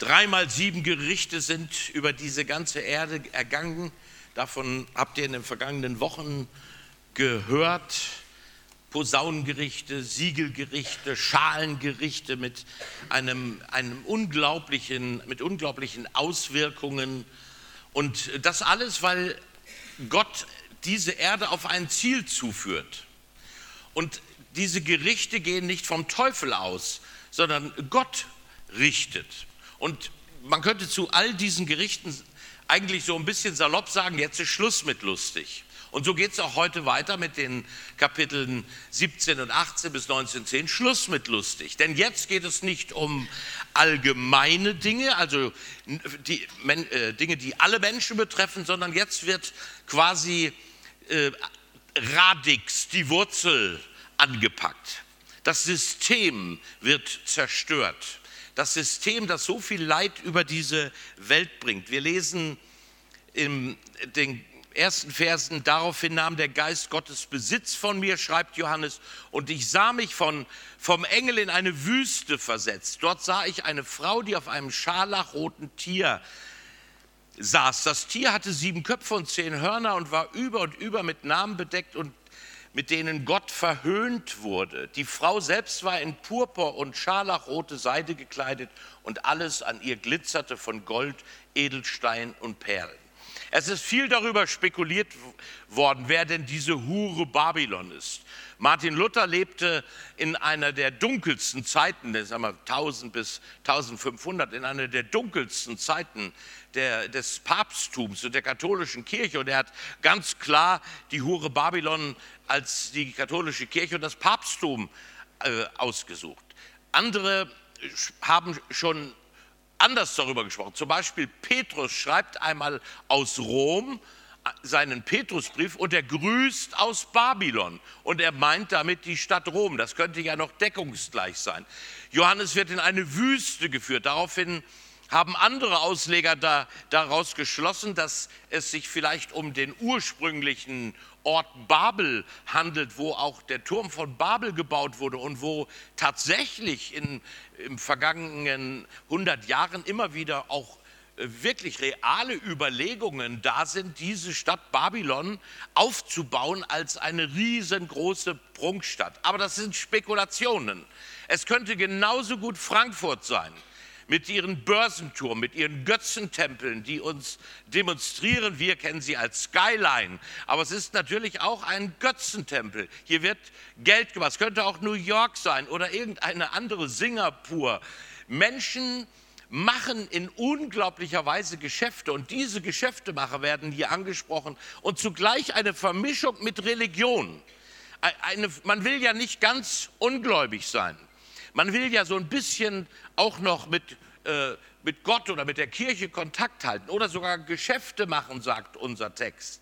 Dreimal sieben Gerichte sind über diese ganze Erde ergangen. Davon habt ihr in den vergangenen Wochen gehört. Posaunengerichte, Siegelgerichte, Schalengerichte mit, einem, einem unglaublichen, mit unglaublichen Auswirkungen. Und das alles, weil Gott diese Erde auf ein Ziel zuführt. Und diese Gerichte gehen nicht vom Teufel aus, sondern Gott richtet. Und man könnte zu all diesen Gerichten eigentlich so ein bisschen salopp sagen, jetzt ist Schluss mit lustig. Und so geht es auch heute weiter mit den Kapiteln 17 und 18 bis 19.10. Schluss mit lustig. Denn jetzt geht es nicht um allgemeine Dinge, also die, äh, Dinge, die alle Menschen betreffen, sondern jetzt wird quasi äh, Radix, die Wurzel, angepackt. Das System wird zerstört das System, das so viel Leid über diese Welt bringt. Wir lesen in den ersten Versen, daraufhin nahm der Geist Gottes Besitz von mir, schreibt Johannes, und ich sah mich von, vom Engel in eine Wüste versetzt. Dort sah ich eine Frau, die auf einem scharlachroten Tier saß. Das Tier hatte sieben Köpfe und zehn Hörner und war über und über mit Namen bedeckt und mit denen Gott verhöhnt wurde. Die Frau selbst war in Purpur und scharlachrote Seide gekleidet und alles an ihr glitzerte von Gold, Edelstein und Perlen. Es ist viel darüber spekuliert worden, wer denn diese Hure Babylon ist. Martin Luther lebte in einer der dunkelsten Zeiten, sagen wir 1000 bis 1500, in einer der dunkelsten Zeiten der, des Papsttums und der katholischen Kirche. Und er hat ganz klar die Hure Babylon als die katholische Kirche und das Papsttum äh, ausgesucht. Andere haben schon anders darüber gesprochen. Zum Beispiel Petrus schreibt einmal aus Rom seinen Petrusbrief und er grüßt aus Babylon und er meint damit die Stadt Rom. Das könnte ja noch deckungsgleich sein. Johannes wird in eine Wüste geführt. Daraufhin haben andere Ausleger da, daraus geschlossen, dass es sich vielleicht um den ursprünglichen Ort Babel handelt, wo auch der Turm von Babel gebaut wurde und wo tatsächlich in, im vergangenen 100 Jahren immer wieder auch äh, wirklich reale Überlegungen da sind, diese Stadt Babylon aufzubauen als eine riesengroße Prunkstadt. Aber das sind Spekulationen. Es könnte genauso gut Frankfurt sein mit ihren Börsenturm, mit ihren Götzentempeln, die uns demonstrieren. Wir kennen sie als Skyline. Aber es ist natürlich auch ein Götzentempel. Hier wird Geld gemacht. Es könnte auch New York sein oder irgendeine andere Singapur. Menschen machen in unglaublicher Weise Geschäfte und diese Geschäftemacher werden hier angesprochen und zugleich eine Vermischung mit Religion. Eine, man will ja nicht ganz ungläubig sein. Man will ja so ein bisschen auch noch mit, äh, mit Gott oder mit der Kirche Kontakt halten oder sogar Geschäfte machen, sagt unser Text.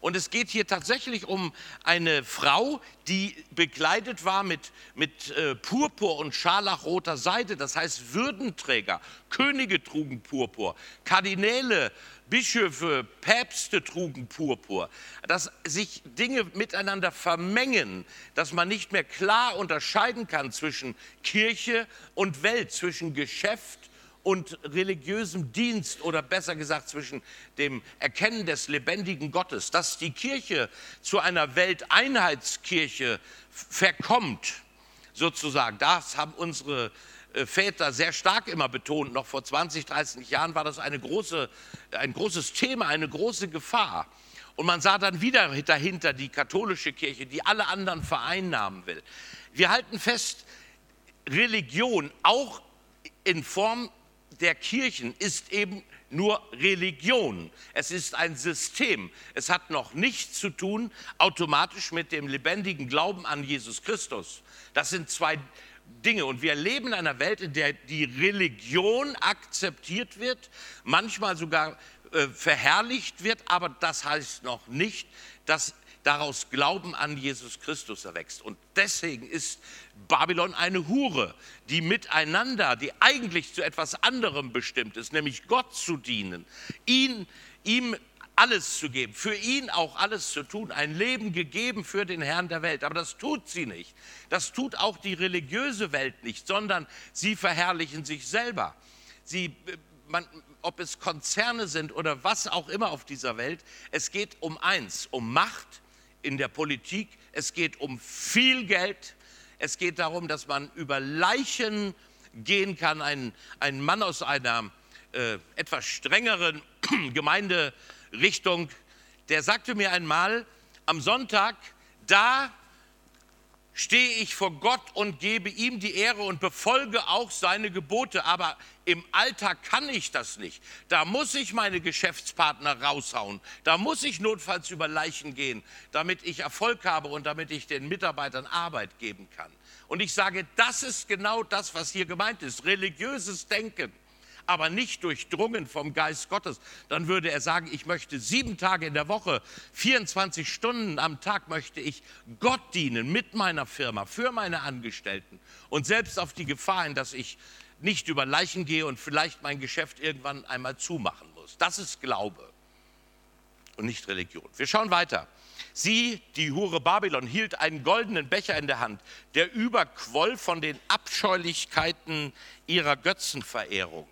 Und es geht hier tatsächlich um eine Frau, die bekleidet war mit, mit äh, Purpur und scharlachroter Seide, das heißt Würdenträger. Könige trugen Purpur, Kardinäle Bischöfe, Päpste trugen Purpur, dass sich Dinge miteinander vermengen, dass man nicht mehr klar unterscheiden kann zwischen Kirche und Welt, zwischen Geschäft und religiösem Dienst oder besser gesagt zwischen dem Erkennen des lebendigen Gottes, dass die Kirche zu einer Welteinheitskirche verkommt, sozusagen. Das haben unsere äh, Väter sehr stark immer betont, noch vor 20, 30 Jahren war das eine große, ein großes Thema, eine große Gefahr. Und man sah dann wieder dahinter die katholische Kirche, die alle anderen vereinnahmen will. Wir halten fest, Religion, auch in Form der Kirchen, ist eben nur Religion. Es ist ein System. Es hat noch nichts zu tun automatisch mit dem lebendigen Glauben an Jesus Christus. Das sind zwei Dinge. Und wir leben in einer Welt, in der die Religion akzeptiert wird, manchmal sogar äh, verherrlicht wird, aber das heißt noch nicht, dass daraus Glauben an Jesus Christus erwächst. Und deswegen ist Babylon eine Hure, die miteinander, die eigentlich zu etwas anderem bestimmt ist, nämlich Gott zu dienen, ihn, ihm alles zu geben, für ihn auch alles zu tun, ein Leben gegeben für den Herrn der Welt. Aber das tut sie nicht. Das tut auch die religiöse Welt nicht, sondern sie verherrlichen sich selber. Sie, man, ob es Konzerne sind oder was auch immer auf dieser Welt, es geht um eins, um Macht in der Politik, es geht um viel Geld, es geht darum, dass man über Leichen gehen kann. Ein, ein Mann aus einer äh, etwas strengeren Gemeinderichtung, der sagte mir einmal, am Sonntag, da stehe ich vor Gott und gebe ihm die Ehre und befolge auch seine Gebote. Aber im Alltag kann ich das nicht. Da muss ich meine Geschäftspartner raushauen. Da muss ich notfalls über Leichen gehen, damit ich Erfolg habe und damit ich den Mitarbeitern Arbeit geben kann. Und ich sage, das ist genau das, was hier gemeint ist. Religiöses Denken aber nicht durchdrungen vom Geist Gottes, dann würde er sagen, ich möchte sieben Tage in der Woche, 24 Stunden am Tag möchte ich Gott dienen mit meiner Firma, für meine Angestellten und selbst auf die Gefahr hin, dass ich nicht über Leichen gehe und vielleicht mein Geschäft irgendwann einmal zumachen muss. Das ist Glaube und nicht Religion. Wir schauen weiter. Sie, die Hure Babylon, hielt einen goldenen Becher in der Hand, der überquoll von den Abscheulichkeiten ihrer Götzenverehrung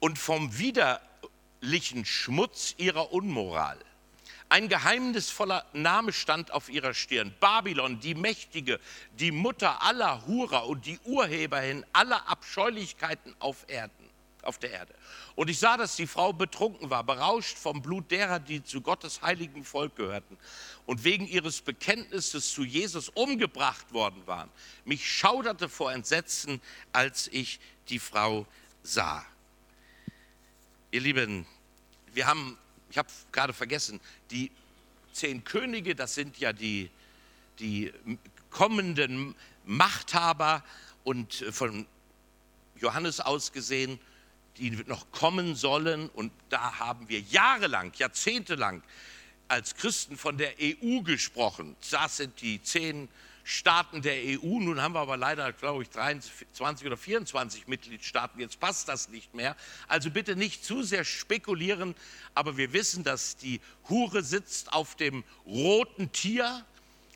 und vom widerlichen Schmutz ihrer Unmoral. Ein geheimnisvoller Name stand auf ihrer Stirn. Babylon, die Mächtige, die Mutter aller Hurer und die Urheberin aller Abscheulichkeiten auf, Erden, auf der Erde. Und ich sah, dass die Frau betrunken war, berauscht vom Blut derer, die zu Gottes heiligen Volk gehörten und wegen ihres Bekenntnisses zu Jesus umgebracht worden waren. Mich schauderte vor Entsetzen, als ich die Frau sah. Ihr Lieben, wir haben, ich habe gerade vergessen, die zehn Könige, das sind ja die, die kommenden Machthaber und von Johannes aus gesehen, die noch kommen sollen. Und da haben wir jahrelang, jahrzehntelang als Christen von der EU gesprochen. Das sind die zehn Staaten der EU. Nun haben wir aber leider, glaube ich, 23 oder 24 Mitgliedstaaten. Jetzt passt das nicht mehr. Also bitte nicht zu sehr spekulieren. Aber wir wissen, dass die Hure sitzt auf dem roten Tier.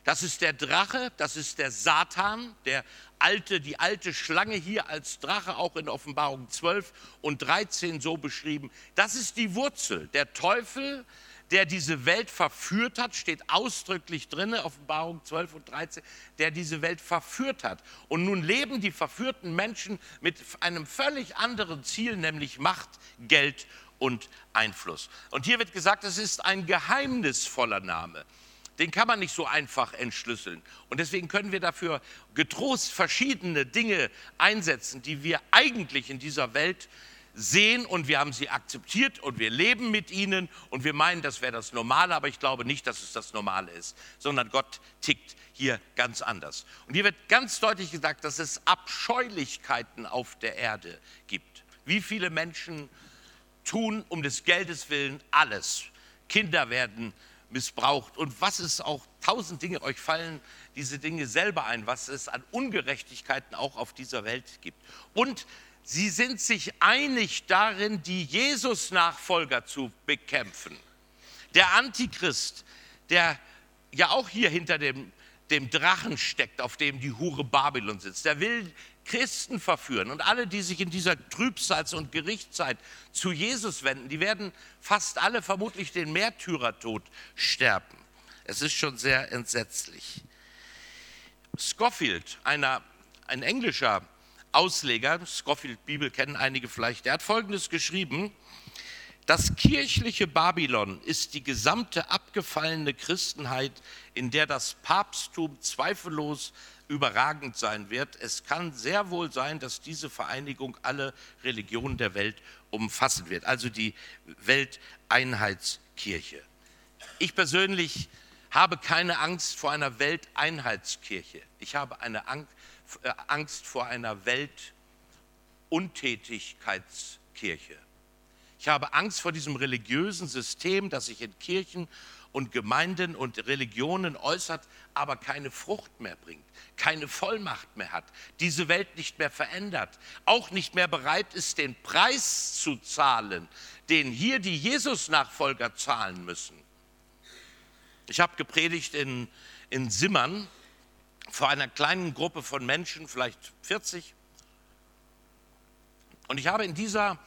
Das ist der Drache, das ist der Satan, der alte, die alte Schlange hier als Drache auch in Offenbarung 12 und 13 so beschrieben. Das ist die Wurzel. Der Teufel der diese Welt verführt hat, steht ausdrücklich drin, Offenbarung 12 und 13, der diese Welt verführt hat. Und nun leben die verführten Menschen mit einem völlig anderen Ziel, nämlich Macht, Geld und Einfluss. Und hier wird gesagt, es ist ein geheimnisvoller Name. Den kann man nicht so einfach entschlüsseln. Und deswegen können wir dafür getrost verschiedene Dinge einsetzen, die wir eigentlich in dieser Welt sehen und wir haben sie akzeptiert und wir leben mit ihnen und wir meinen, das wäre das Normale, aber ich glaube nicht, dass es das Normale ist, sondern Gott tickt hier ganz anders. Und hier wird ganz deutlich gesagt, dass es Abscheulichkeiten auf der Erde gibt. Wie viele Menschen tun um des Geldes willen alles. Kinder werden missbraucht und was es auch, tausend Dinge, euch fallen diese Dinge selber ein, was es an Ungerechtigkeiten auch auf dieser Welt gibt. Und Sie sind sich einig darin, die Jesus-Nachfolger zu bekämpfen. Der Antichrist, der ja auch hier hinter dem, dem Drachen steckt, auf dem die Hure Babylon sitzt, der will Christen verführen. Und alle, die sich in dieser Trübsals- und Gerichtszeit zu Jesus wenden, die werden fast alle vermutlich den Märtyrertod sterben. Es ist schon sehr entsetzlich. Scofield, einer, ein englischer Ausleger, Scofield Bibel kennen einige vielleicht, der hat Folgendes geschrieben, das kirchliche Babylon ist die gesamte abgefallene Christenheit, in der das Papsttum zweifellos überragend sein wird. Es kann sehr wohl sein, dass diese Vereinigung alle Religionen der Welt umfassen wird, also die Welteinheitskirche. Ich persönlich habe keine Angst vor einer Welteinheitskirche. Ich habe eine Angst Angst vor einer Weltuntätigkeitskirche. Ich habe Angst vor diesem religiösen System, das sich in Kirchen und Gemeinden und Religionen äußert, aber keine Frucht mehr bringt, keine Vollmacht mehr hat, diese Welt nicht mehr verändert, auch nicht mehr bereit ist, den Preis zu zahlen, den hier die Jesus-Nachfolger zahlen müssen. Ich habe gepredigt in, in Simmern vor einer kleinen Gruppe von Menschen, vielleicht 40. Und ich habe in dieser,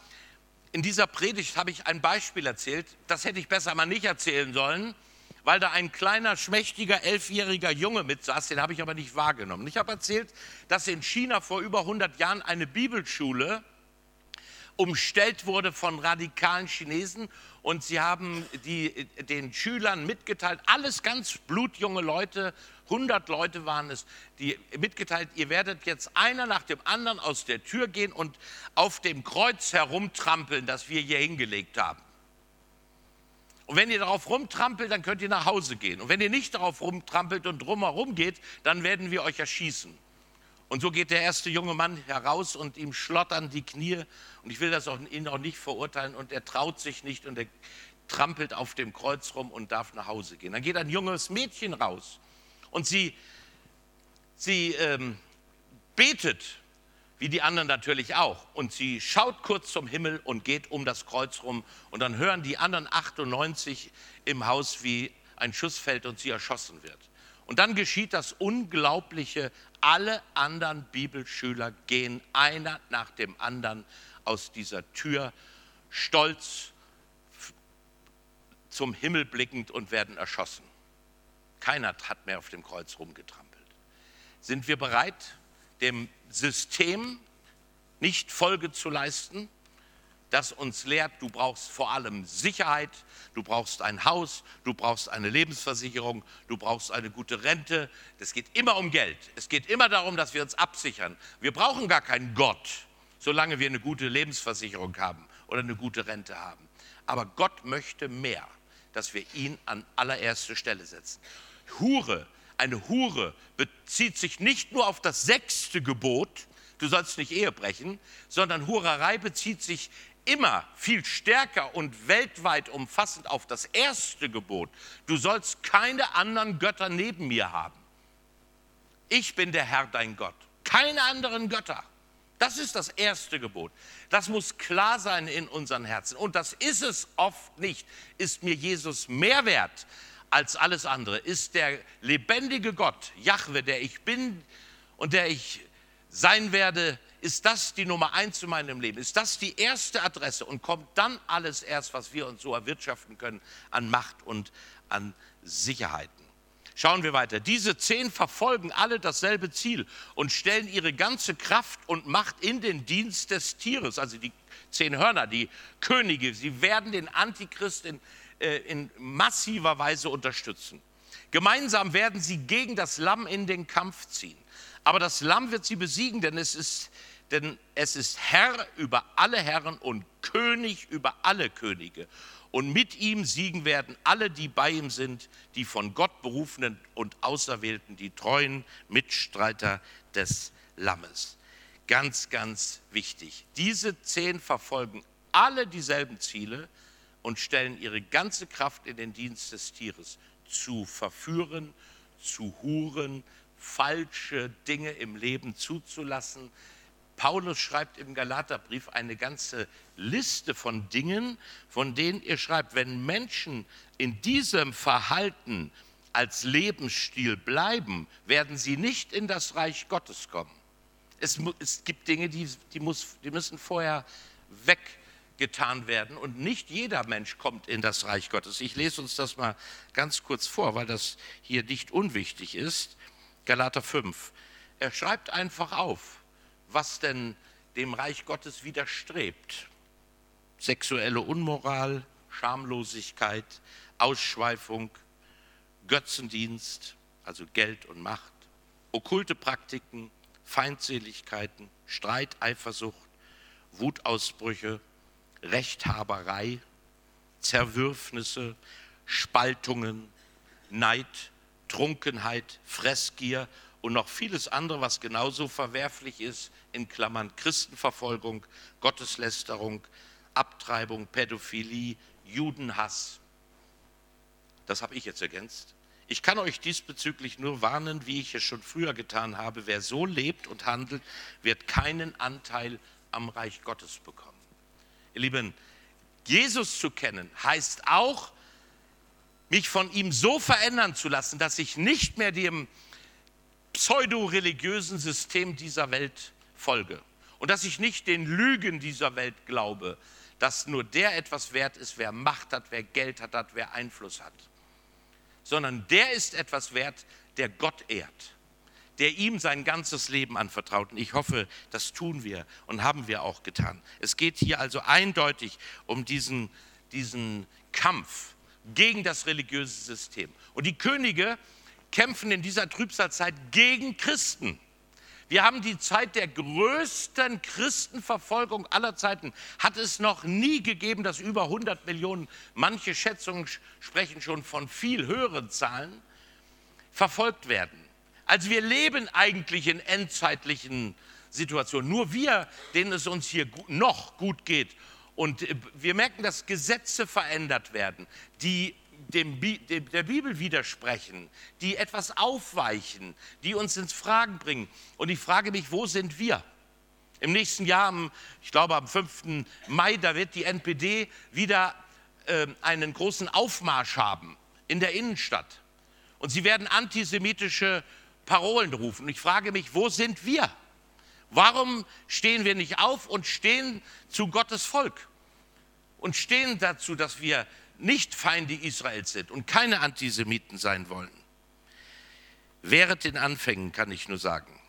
in dieser Predigt habe ich ein Beispiel erzählt, das hätte ich besser mal nicht erzählen sollen, weil da ein kleiner, schmächtiger, elfjähriger Junge mitsaß, den habe ich aber nicht wahrgenommen. Ich habe erzählt, dass in China vor über 100 Jahren eine Bibelschule umstellt wurde von radikalen Chinesen und sie haben die, den Schülern mitgeteilt, alles ganz blutjunge Leute, 100 Leute waren es, die mitgeteilt, ihr werdet jetzt einer nach dem anderen aus der Tür gehen und auf dem Kreuz herumtrampeln, das wir hier hingelegt haben. Und wenn ihr darauf rumtrampelt, dann könnt ihr nach Hause gehen. Und wenn ihr nicht darauf rumtrampelt und drumherum geht, dann werden wir euch erschießen. Und so geht der erste junge Mann heraus und ihm schlottern die Knie. Und ich will das auch, ihn auch nicht verurteilen. Und er traut sich nicht und er trampelt auf dem Kreuz rum und darf nach Hause gehen. Dann geht ein junges Mädchen raus und sie, sie ähm, betet, wie die anderen natürlich auch. Und sie schaut kurz zum Himmel und geht um das Kreuz rum. Und dann hören die anderen 98 im Haus, wie ein Schuss fällt und sie erschossen wird. Und dann geschieht das Unglaubliche. Alle anderen Bibelschüler gehen einer nach dem anderen aus dieser Tür, stolz zum Himmel blickend und werden erschossen. Keiner hat mehr auf dem Kreuz rumgetrampelt. Sind wir bereit, dem System nicht Folge zu leisten? Das uns lehrt, du brauchst vor allem Sicherheit, du brauchst ein Haus, du brauchst eine Lebensversicherung, du brauchst eine gute Rente. Es geht immer um Geld. Es geht immer darum, dass wir uns absichern. Wir brauchen gar keinen Gott, solange wir eine gute Lebensversicherung haben oder eine gute Rente haben. Aber Gott möchte mehr, dass wir ihn an allererste Stelle setzen. Hure, eine Hure bezieht sich nicht nur auf das sechste Gebot, du sollst nicht Ehe brechen, sondern Hurerei bezieht sich immer viel stärker und weltweit umfassend auf das erste Gebot. Du sollst keine anderen Götter neben mir haben. Ich bin der Herr dein Gott. Keine anderen Götter. Das ist das erste Gebot. Das muss klar sein in unseren Herzen. Und das ist es oft nicht. Ist mir Jesus mehr wert als alles andere? Ist der lebendige Gott, Jahwe, der ich bin und der ich sein werde, ist das die Nummer eins in meinem Leben? Ist das die erste Adresse? Und kommt dann alles erst, was wir uns so erwirtschaften können an Macht und an Sicherheiten? Schauen wir weiter. Diese zehn verfolgen alle dasselbe Ziel und stellen ihre ganze Kraft und Macht in den Dienst des Tieres. Also die zehn Hörner, die Könige, sie werden den Antichrist in, äh, in massiver Weise unterstützen. Gemeinsam werden sie gegen das Lamm in den Kampf ziehen. Aber das Lamm wird sie besiegen, denn es ist denn es ist Herr über alle Herren und König über alle Könige. Und mit ihm siegen werden alle, die bei ihm sind, die von Gott berufenen und Auserwählten, die treuen Mitstreiter des Lammes. Ganz, ganz wichtig. Diese zehn verfolgen alle dieselben Ziele und stellen ihre ganze Kraft in den Dienst des Tieres, zu verführen, zu huren, falsche Dinge im Leben zuzulassen, Paulus schreibt im Galaterbrief eine ganze Liste von Dingen, von denen er schreibt, wenn Menschen in diesem Verhalten als Lebensstil bleiben, werden sie nicht in das Reich Gottes kommen. Es, es gibt Dinge, die, die, muss, die müssen vorher weggetan werden und nicht jeder Mensch kommt in das Reich Gottes. Ich lese uns das mal ganz kurz vor, weil das hier nicht unwichtig ist. Galater 5. Er schreibt einfach auf, was denn dem Reich Gottes widerstrebt. Sexuelle Unmoral, Schamlosigkeit, Ausschweifung, Götzendienst, also Geld und Macht, okkulte Praktiken, Feindseligkeiten, Streit, Eifersucht, Wutausbrüche, Rechthaberei, Zerwürfnisse, Spaltungen, Neid, Trunkenheit, Fressgier und noch vieles andere, was genauso verwerflich ist, in Klammern Christenverfolgung, Gotteslästerung, Abtreibung, Pädophilie, Judenhass. Das habe ich jetzt ergänzt. Ich kann euch diesbezüglich nur warnen, wie ich es schon früher getan habe. Wer so lebt und handelt, wird keinen Anteil am Reich Gottes bekommen. Ihr Lieben, Jesus zu kennen heißt auch, mich von ihm so verändern zu lassen, dass ich nicht mehr dem pseudo-religiösen System dieser Welt folge. und dass ich nicht den Lügen dieser Welt glaube, dass nur der etwas wert ist, wer Macht hat, wer Geld hat, wer Einfluss hat, sondern der ist etwas wert, der Gott ehrt, der ihm sein ganzes Leben anvertraut. Und ich hoffe, das tun wir und haben wir auch getan. Es geht hier also eindeutig um diesen, diesen Kampf gegen das religiöse System. Und die Könige kämpfen in dieser Trübsalzeit gegen Christen. Wir haben die Zeit der größten Christenverfolgung aller Zeiten. Hat es noch nie gegeben, dass über 100 Millionen, manche Schätzungen sprechen schon von viel höheren Zahlen, verfolgt werden. Also wir leben eigentlich in endzeitlichen Situationen. Nur wir, denen es uns hier noch gut geht. Und äh, wir merken, dass Gesetze verändert werden, die dem, der Bibel widersprechen, die etwas aufweichen, die uns ins Fragen bringen. Und ich frage mich, wo sind wir? Im nächsten Jahr, ich glaube am 5. Mai, da wird die NPD wieder äh, einen großen Aufmarsch haben in der Innenstadt. Und sie werden antisemitische Parolen rufen. Und ich frage mich, wo sind wir? Warum stehen wir nicht auf und stehen zu Gottes Volk? Und stehen dazu, dass wir nicht Feinde Israels sind und keine Antisemiten sein wollen. Während den Anfängen kann ich nur sagen.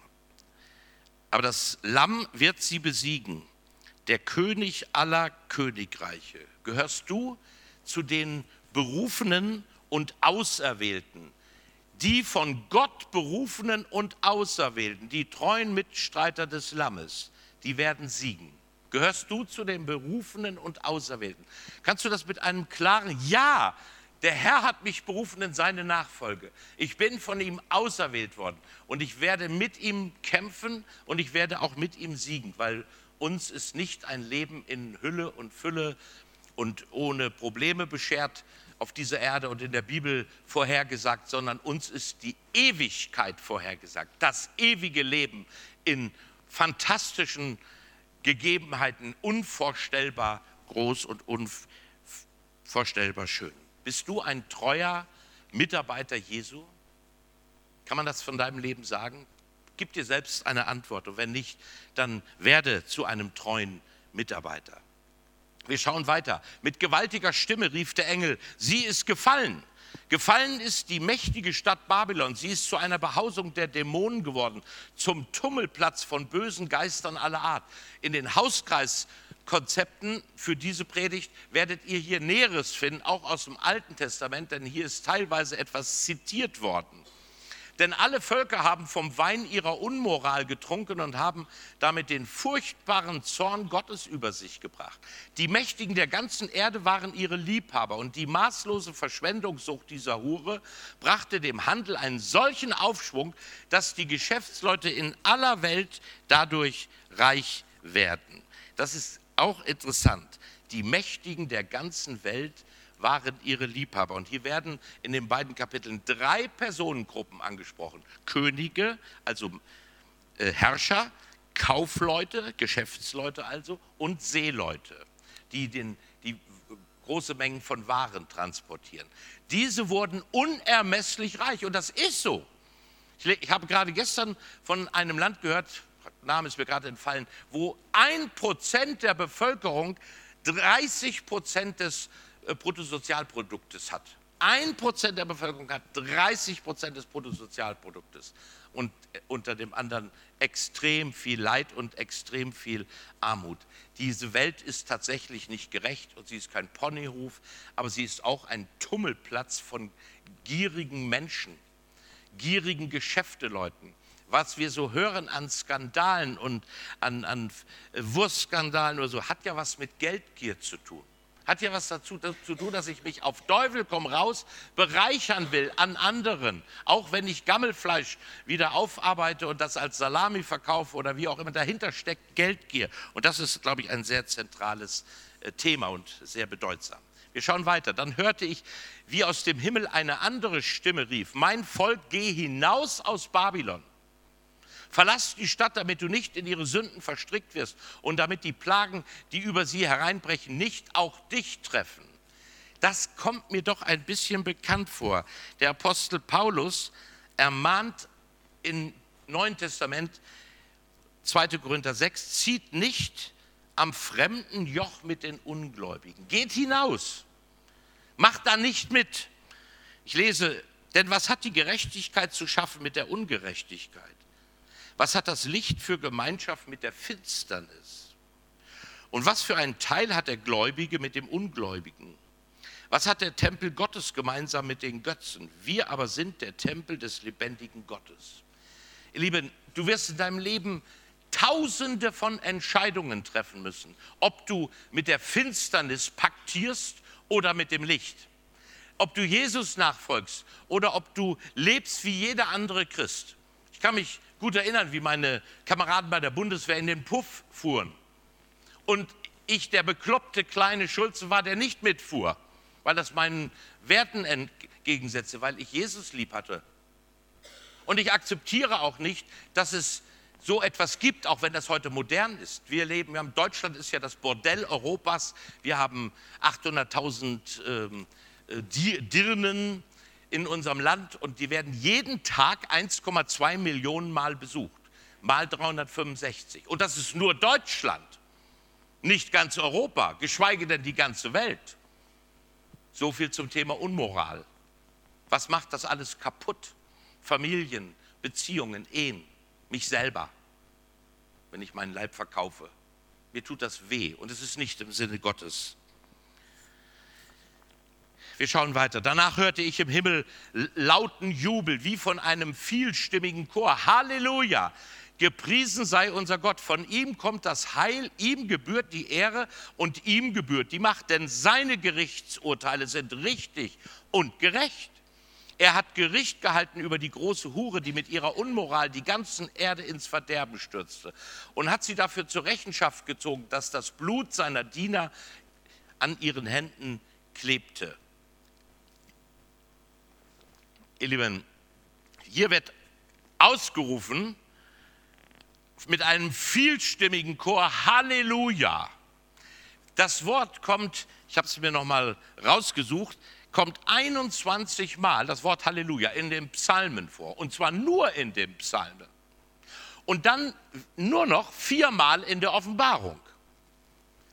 Aber das Lamm wird sie besiegen, der König aller Königreiche. Gehörst du zu den Berufenen und Auserwählten, die von Gott berufenen und Auserwählten, die treuen Mitstreiter des Lammes, die werden siegen. Gehörst du zu den Berufenen und Auserwählten? Kannst du das mit einem klaren Ja, der Herr hat mich berufen in seine Nachfolge. Ich bin von ihm auserwählt worden und ich werde mit ihm kämpfen und ich werde auch mit ihm siegen, weil uns ist nicht ein Leben in Hülle und Fülle und ohne Probleme beschert auf dieser Erde und in der Bibel vorhergesagt, sondern uns ist die Ewigkeit vorhergesagt, das ewige Leben in fantastischen Gegebenheiten unvorstellbar groß und unvorstellbar schön. Bist du ein treuer Mitarbeiter Jesu? Kann man das von deinem Leben sagen? Gib dir selbst eine Antwort und wenn nicht, dann werde zu einem treuen Mitarbeiter. Wir schauen weiter. Mit gewaltiger Stimme rief der Engel, sie ist gefallen. Gefallen ist die mächtige Stadt Babylon. Sie ist zu einer Behausung der Dämonen geworden, zum Tummelplatz von bösen Geistern aller Art. In den Hauskreiskonzepten für diese Predigt werdet ihr hier Näheres finden, auch aus dem Alten Testament, denn hier ist teilweise etwas zitiert worden. Denn alle Völker haben vom Wein ihrer Unmoral getrunken und haben damit den furchtbaren Zorn Gottes über sich gebracht. Die Mächtigen der ganzen Erde waren ihre Liebhaber und die maßlose Verschwendungssucht dieser Hure brachte dem Handel einen solchen Aufschwung, dass die Geschäftsleute in aller Welt dadurch reich werden. Das ist auch interessant. Die Mächtigen der ganzen Welt waren ihre Liebhaber. Und hier werden in den beiden Kapiteln drei Personengruppen angesprochen. Könige, also äh, Herrscher, Kaufleute, Geschäftsleute also und Seeleute, die, den, die große Mengen von Waren transportieren. Diese wurden unermesslich reich und das ist so. Ich, ich habe gerade gestern von einem Land gehört, Name ist mir gerade entfallen, wo ein Prozent der Bevölkerung 30 Prozent des Bruttosozialproduktes hat. Ein Prozent der Bevölkerung hat 30 Prozent des Bruttosozialproduktes und äh, unter dem anderen extrem viel Leid und extrem viel Armut. Diese Welt ist tatsächlich nicht gerecht und sie ist kein Ponyhof, aber sie ist auch ein Tummelplatz von gierigen Menschen, gierigen Geschäfteleuten. Was wir so hören an Skandalen und an, an Wurstskandalen oder so, hat ja was mit Geldgier zu tun. Hat ja was dazu zu tun, dass ich mich auf Teufel komm raus bereichern will an anderen. Auch wenn ich Gammelfleisch wieder aufarbeite und das als Salami verkaufe oder wie auch immer. Dahinter steckt Geldgier. Und das ist, glaube ich, ein sehr zentrales äh, Thema und sehr bedeutsam. Wir schauen weiter. Dann hörte ich, wie aus dem Himmel eine andere Stimme rief, mein Volk, geh hinaus aus Babylon Verlass die Stadt, damit du nicht in ihre Sünden verstrickt wirst und damit die Plagen, die über sie hereinbrechen, nicht auch dich treffen. Das kommt mir doch ein bisschen bekannt vor. Der Apostel Paulus ermahnt im Neuen Testament 2. Korinther 6, zieht nicht am fremden Joch mit den Ungläubigen. Geht hinaus. Macht da nicht mit. Ich lese, denn was hat die Gerechtigkeit zu schaffen mit der Ungerechtigkeit? Was hat das Licht für Gemeinschaft mit der Finsternis? Und was für einen Teil hat der Gläubige mit dem Ungläubigen? Was hat der Tempel Gottes gemeinsam mit den Götzen? Wir aber sind der Tempel des lebendigen Gottes. Ihr Lieben, du wirst in deinem Leben tausende von Entscheidungen treffen müssen, ob du mit der Finsternis paktierst oder mit dem Licht. Ob du Jesus nachfolgst oder ob du lebst wie jeder andere Christ. Ich kann mich gut erinnern, wie meine Kameraden bei der Bundeswehr in den Puff fuhren. Und ich der bekloppte kleine Schulze war, der nicht mitfuhr, weil das meinen Werten entgegensetzte, weil ich Jesus lieb hatte. Und ich akzeptiere auch nicht, dass es so etwas gibt, auch wenn das heute modern ist. Wir leben, wir haben, Deutschland ist ja das Bordell Europas. Wir haben 800.000 ähm, äh, Dirnen in unserem Land und die werden jeden Tag 1,2 Millionen Mal besucht, mal 365. Und das ist nur Deutschland, nicht ganz Europa, geschweige denn die ganze Welt. So viel zum Thema Unmoral. Was macht das alles kaputt? Familien, Beziehungen, Ehen mich selber, wenn ich meinen Leib verkaufe. Mir tut das weh und es ist nicht im Sinne Gottes. Wir schauen weiter. Danach hörte ich im Himmel lauten Jubel wie von einem vielstimmigen Chor. Halleluja! Gepriesen sei unser Gott. Von ihm kommt das Heil, ihm gebührt die Ehre und ihm gebührt die Macht, denn seine Gerichtsurteile sind richtig und gerecht. Er hat Gericht gehalten über die große Hure, die mit ihrer Unmoral die ganzen Erde ins Verderben stürzte und hat sie dafür zur Rechenschaft gezogen, dass das Blut seiner Diener an ihren Händen klebte. Ihr Lieben, hier wird ausgerufen mit einem vielstimmigen Chor Halleluja. Das Wort kommt, ich habe es mir noch mal rausgesucht, kommt 21 Mal das Wort Halleluja in den Psalmen vor. Und zwar nur in den Psalmen. Und dann nur noch viermal in der Offenbarung.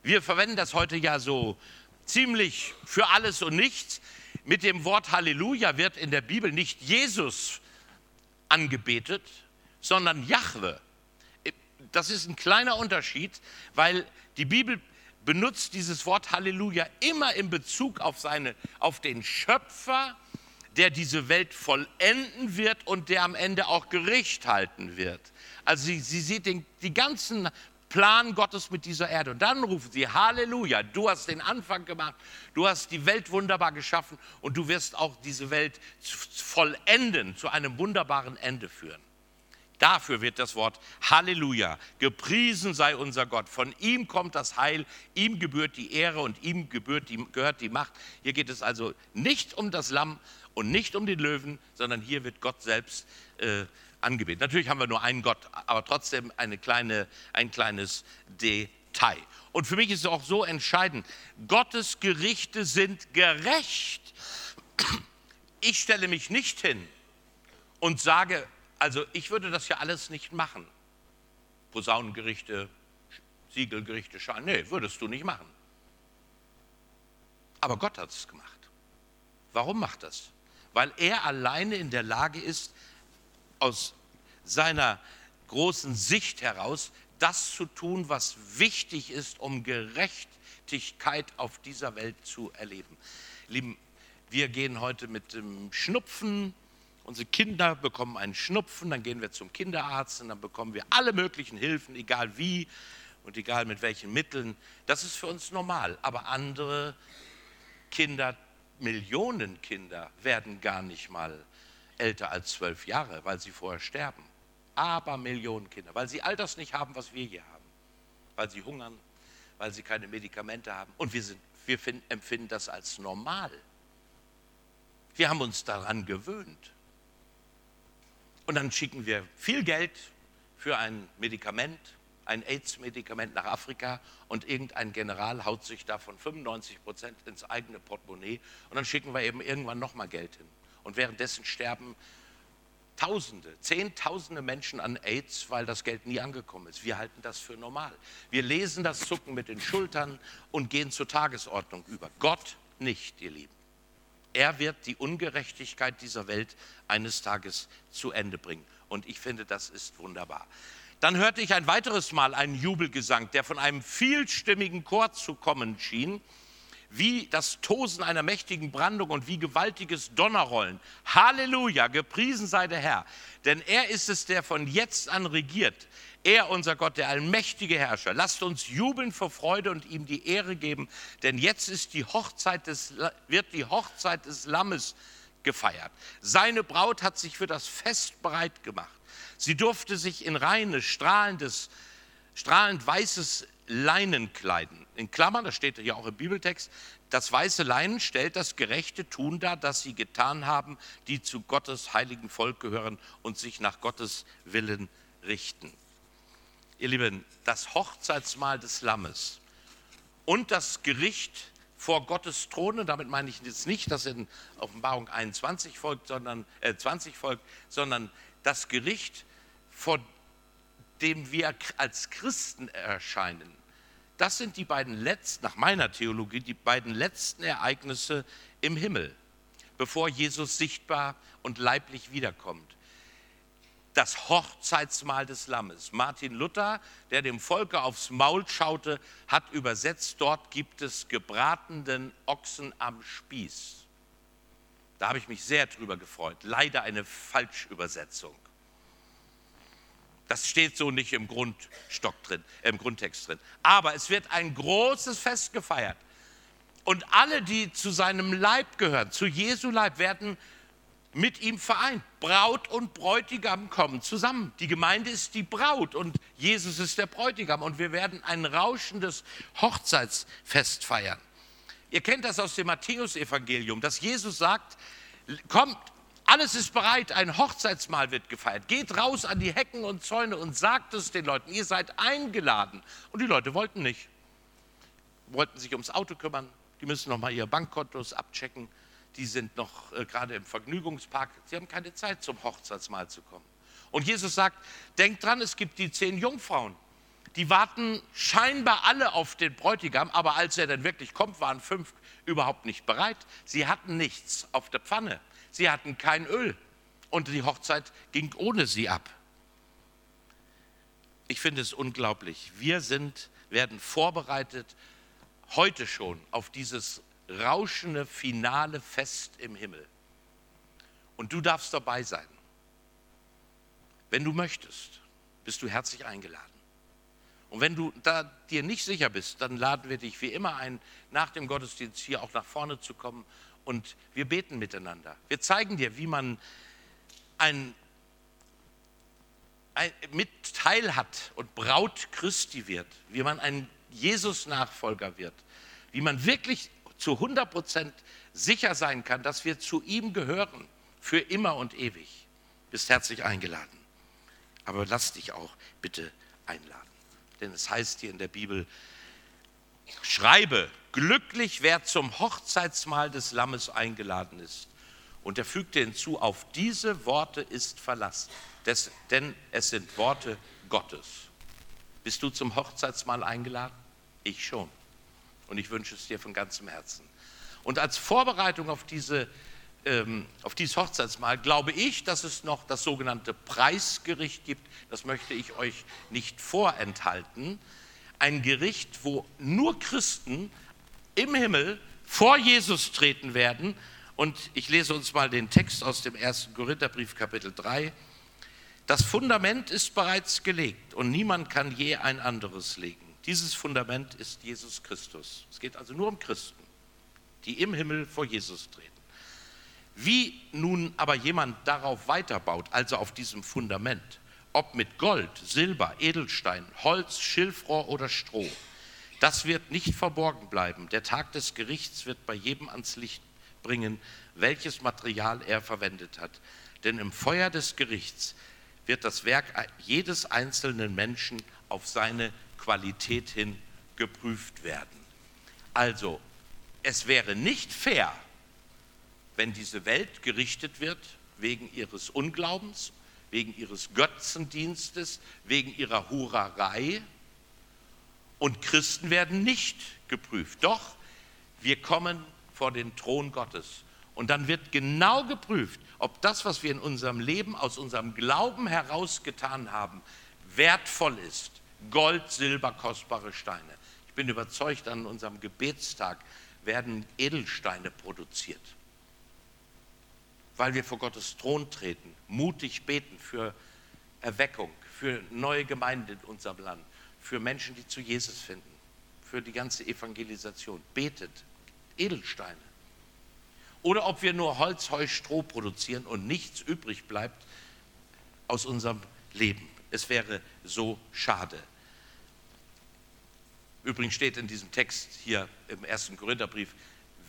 Wir verwenden das heute ja so ziemlich für alles und nichts. Mit dem Wort Halleluja wird in der Bibel nicht Jesus angebetet, sondern Jahwe. Das ist ein kleiner Unterschied, weil die Bibel benutzt dieses Wort Halleluja immer in Bezug auf, seine, auf den Schöpfer, der diese Welt vollenden wird und der am Ende auch Gericht halten wird. Also sie, sie sieht den, die ganzen Plan Gottes mit dieser Erde. Und dann rufen sie, Halleluja, du hast den Anfang gemacht, du hast die Welt wunderbar geschaffen und du wirst auch diese Welt vollenden, zu einem wunderbaren Ende führen. Dafür wird das Wort Halleluja, gepriesen sei unser Gott. Von ihm kommt das Heil, ihm gebührt die Ehre und ihm gebührt die, gehört die Macht. Hier geht es also nicht um das Lamm und nicht um den Löwen, sondern hier wird Gott selbst äh, angebetet. Natürlich haben wir nur einen Gott, aber trotzdem eine kleine, ein kleines Detail. Und für mich ist es auch so entscheidend, Gottes Gerichte sind gerecht. Ich stelle mich nicht hin und sage, also ich würde das ja alles nicht machen. Posaunengerichte, Siegelgerichte, Schalen, nee, würdest du nicht machen. Aber Gott hat es gemacht. Warum macht das? Weil er alleine in der Lage ist, aus seiner großen Sicht heraus das zu tun, was wichtig ist, um Gerechtigkeit auf dieser Welt zu erleben. Lieben, wir gehen heute mit dem Schnupfen Unsere Kinder bekommen einen Schnupfen, dann gehen wir zum Kinderarzt und dann bekommen wir alle möglichen Hilfen, egal wie und egal mit welchen Mitteln. Das ist für uns normal. Aber andere Kinder, Millionen Kinder, werden gar nicht mal älter als zwölf Jahre, weil sie vorher sterben. Aber Millionen Kinder, weil sie all das nicht haben, was wir hier haben. Weil sie hungern, weil sie keine Medikamente haben. Und wir, sind, wir finden, empfinden das als normal. Wir haben uns daran gewöhnt. Und dann schicken wir viel Geld für ein Medikament, ein AIDS-Medikament nach Afrika und irgendein General haut sich davon 95 Prozent ins eigene Portemonnaie und dann schicken wir eben irgendwann nochmal Geld hin. Und währenddessen sterben Tausende, Zehntausende Menschen an AIDS, weil das Geld nie angekommen ist. Wir halten das für normal. Wir lesen das Zucken mit den Schultern und gehen zur Tagesordnung über. Gott nicht, ihr Lieben. Er wird die Ungerechtigkeit dieser Welt eines Tages zu Ende bringen. Und ich finde, das ist wunderbar. Dann hörte ich ein weiteres Mal einen Jubelgesang, der von einem vielstimmigen Chor zu kommen schien wie das Tosen einer mächtigen Brandung und wie gewaltiges Donnerrollen. Halleluja, gepriesen sei der Herr, denn er ist es, der von jetzt an regiert. Er, unser Gott, der allmächtige Herrscher. Lasst uns jubeln vor Freude und ihm die Ehre geben, denn jetzt ist die Hochzeit des, wird die Hochzeit des Lammes gefeiert. Seine Braut hat sich für das Fest bereit gemacht. Sie durfte sich in reines, strahlendes, strahlend weißes Leinen kleiden. In Klammern, das steht ja auch im Bibeltext, das weiße Leinen stellt das gerechte Tun dar, das sie getan haben, die zu Gottes heiligen Volk gehören und sich nach Gottes Willen richten. Ihr Lieben, das Hochzeitsmahl des Lammes und das Gericht vor Gottes Throne, damit meine ich jetzt nicht, dass in Offenbarung 21 folgt, sondern, äh, 20 folgt, sondern das Gericht, vor dem wir als Christen erscheinen das sind die beiden letzten, nach meiner Theologie, die beiden letzten Ereignisse im Himmel, bevor Jesus sichtbar und leiblich wiederkommt. Das Hochzeitsmahl des Lammes. Martin Luther, der dem Volke aufs Maul schaute, hat übersetzt, dort gibt es gebratenen Ochsen am Spieß. Da habe ich mich sehr drüber gefreut. Leider eine Falschübersetzung. Das steht so nicht im Grundstock drin, im Grundtext drin. Aber es wird ein großes Fest gefeiert. Und alle, die zu seinem Leib gehören, zu Jesu Leib, werden mit ihm vereint. Braut und Bräutigam kommen zusammen. Die Gemeinde ist die Braut und Jesus ist der Bräutigam. Und wir werden ein rauschendes Hochzeitsfest feiern. Ihr kennt das aus dem Matthäusevangelium, dass Jesus sagt, kommt, alles ist bereit, ein Hochzeitsmahl wird gefeiert. Geht raus an die Hecken und Zäune und sagt es den Leuten, ihr seid eingeladen. Und die Leute wollten nicht. Wollten sich ums Auto kümmern, die müssen noch mal ihre Bankkontos abchecken. Die sind noch äh, gerade im Vergnügungspark. Sie haben keine Zeit, zum Hochzeitsmahl zu kommen. Und Jesus sagt, denkt dran, es gibt die zehn Jungfrauen. Die warten scheinbar alle auf den Bräutigam, aber als er dann wirklich kommt, waren fünf überhaupt nicht bereit. Sie hatten nichts auf der Pfanne. Sie hatten kein Öl und die Hochzeit ging ohne sie ab. Ich finde es unglaublich. Wir sind, werden vorbereitet heute schon auf dieses rauschende finale Fest im Himmel. Und du darfst dabei sein. Wenn du möchtest, bist du herzlich eingeladen. Und wenn du da dir nicht sicher bist, dann laden wir dich wie immer ein, nach dem Gottesdienst hier auch nach vorne zu kommen und wir beten miteinander. Wir zeigen dir, wie man ein, ein, mit Teil hat und Braut Christi wird, wie man ein Jesus-Nachfolger wird, wie man wirklich zu 100 Prozent sicher sein kann, dass wir zu ihm gehören, für immer und ewig. Bist herzlich eingeladen. Aber lass dich auch bitte einladen. Denn es heißt hier in der Bibel, schreibe, glücklich wer zum Hochzeitsmahl des Lammes eingeladen ist. Und er fügte hinzu, auf diese Worte ist Verlass, des, denn es sind Worte Gottes. Bist du zum Hochzeitsmahl eingeladen? Ich schon. Und ich wünsche es dir von ganzem Herzen. Und als Vorbereitung auf, diese, ähm, auf dieses Hochzeitsmahl glaube ich, dass es noch das sogenannte Preisgericht gibt. Das möchte ich euch nicht vorenthalten ein Gericht, wo nur Christen im Himmel vor Jesus treten werden. Und ich lese uns mal den Text aus dem 1. Korintherbrief Kapitel 3. Das Fundament ist bereits gelegt und niemand kann je ein anderes legen. Dieses Fundament ist Jesus Christus. Es geht also nur um Christen, die im Himmel vor Jesus treten. Wie nun aber jemand darauf weiterbaut, also auf diesem Fundament, ob mit Gold, Silber, Edelstein, Holz, Schilfrohr oder Stroh. Das wird nicht verborgen bleiben. Der Tag des Gerichts wird bei jedem ans Licht bringen, welches Material er verwendet hat. Denn im Feuer des Gerichts wird das Werk jedes einzelnen Menschen auf seine Qualität hin geprüft werden. Also, es wäre nicht fair, wenn diese Welt gerichtet wird wegen ihres Unglaubens, wegen ihres Götzendienstes, wegen ihrer Hurerei. Und Christen werden nicht geprüft. Doch wir kommen vor den Thron Gottes. Und dann wird genau geprüft, ob das, was wir in unserem Leben aus unserem Glauben herausgetan haben, wertvoll ist. Gold, Silber, kostbare Steine. Ich bin überzeugt, an unserem Gebetstag werden Edelsteine produziert weil wir vor Gottes Thron treten, mutig beten für Erweckung, für neue Gemeinden in unserem Land, für Menschen, die zu Jesus finden, für die ganze Evangelisation. Betet Edelsteine. Oder ob wir nur Holz, Heu, Stroh produzieren und nichts übrig bleibt aus unserem Leben. Es wäre so schade. Übrigens steht in diesem Text hier im ersten Korintherbrief,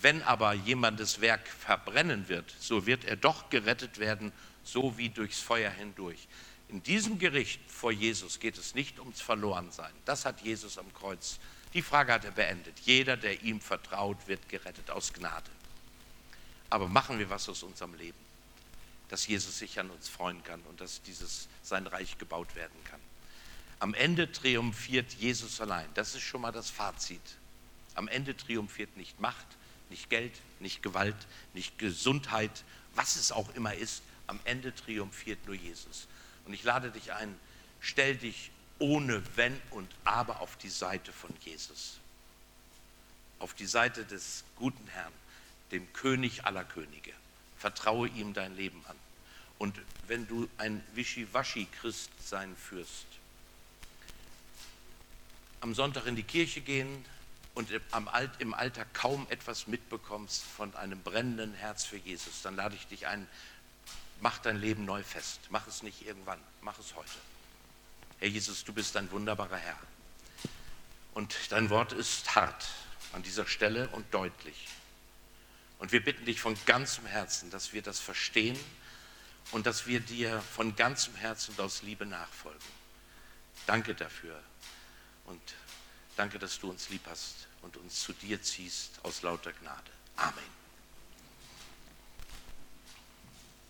wenn aber jemandes Werk verbrennen wird, so wird er doch gerettet werden, so wie durchs Feuer hindurch. In diesem Gericht vor Jesus geht es nicht ums Verlorensein. Das hat Jesus am Kreuz. Die Frage hat er beendet. Jeder, der ihm vertraut, wird gerettet aus Gnade. Aber machen wir was aus unserem Leben, dass Jesus sich an uns freuen kann und dass dieses sein Reich gebaut werden kann. Am Ende triumphiert Jesus allein. Das ist schon mal das Fazit. Am Ende triumphiert nicht Macht, nicht Geld, nicht Gewalt, nicht Gesundheit, was es auch immer ist. Am Ende triumphiert nur Jesus. Und ich lade dich ein, stell dich ohne Wenn und Aber auf die Seite von Jesus. Auf die Seite des guten Herrn, dem König aller Könige. Vertraue ihm dein Leben an. Und wenn du ein Wischiwaschi-Christsein führst, am Sonntag in die Kirche gehen, und im Alter kaum etwas mitbekommst von einem brennenden Herz für Jesus, dann lade ich dich ein, mach dein Leben neu fest. Mach es nicht irgendwann, mach es heute. Herr Jesus, du bist ein wunderbarer Herr. Und dein Wort ist hart an dieser Stelle und deutlich. Und wir bitten dich von ganzem Herzen, dass wir das verstehen und dass wir dir von ganzem Herzen und aus Liebe nachfolgen. Danke dafür. Und Danke, dass du uns lieb hast und uns zu dir ziehst aus lauter Gnade. Amen.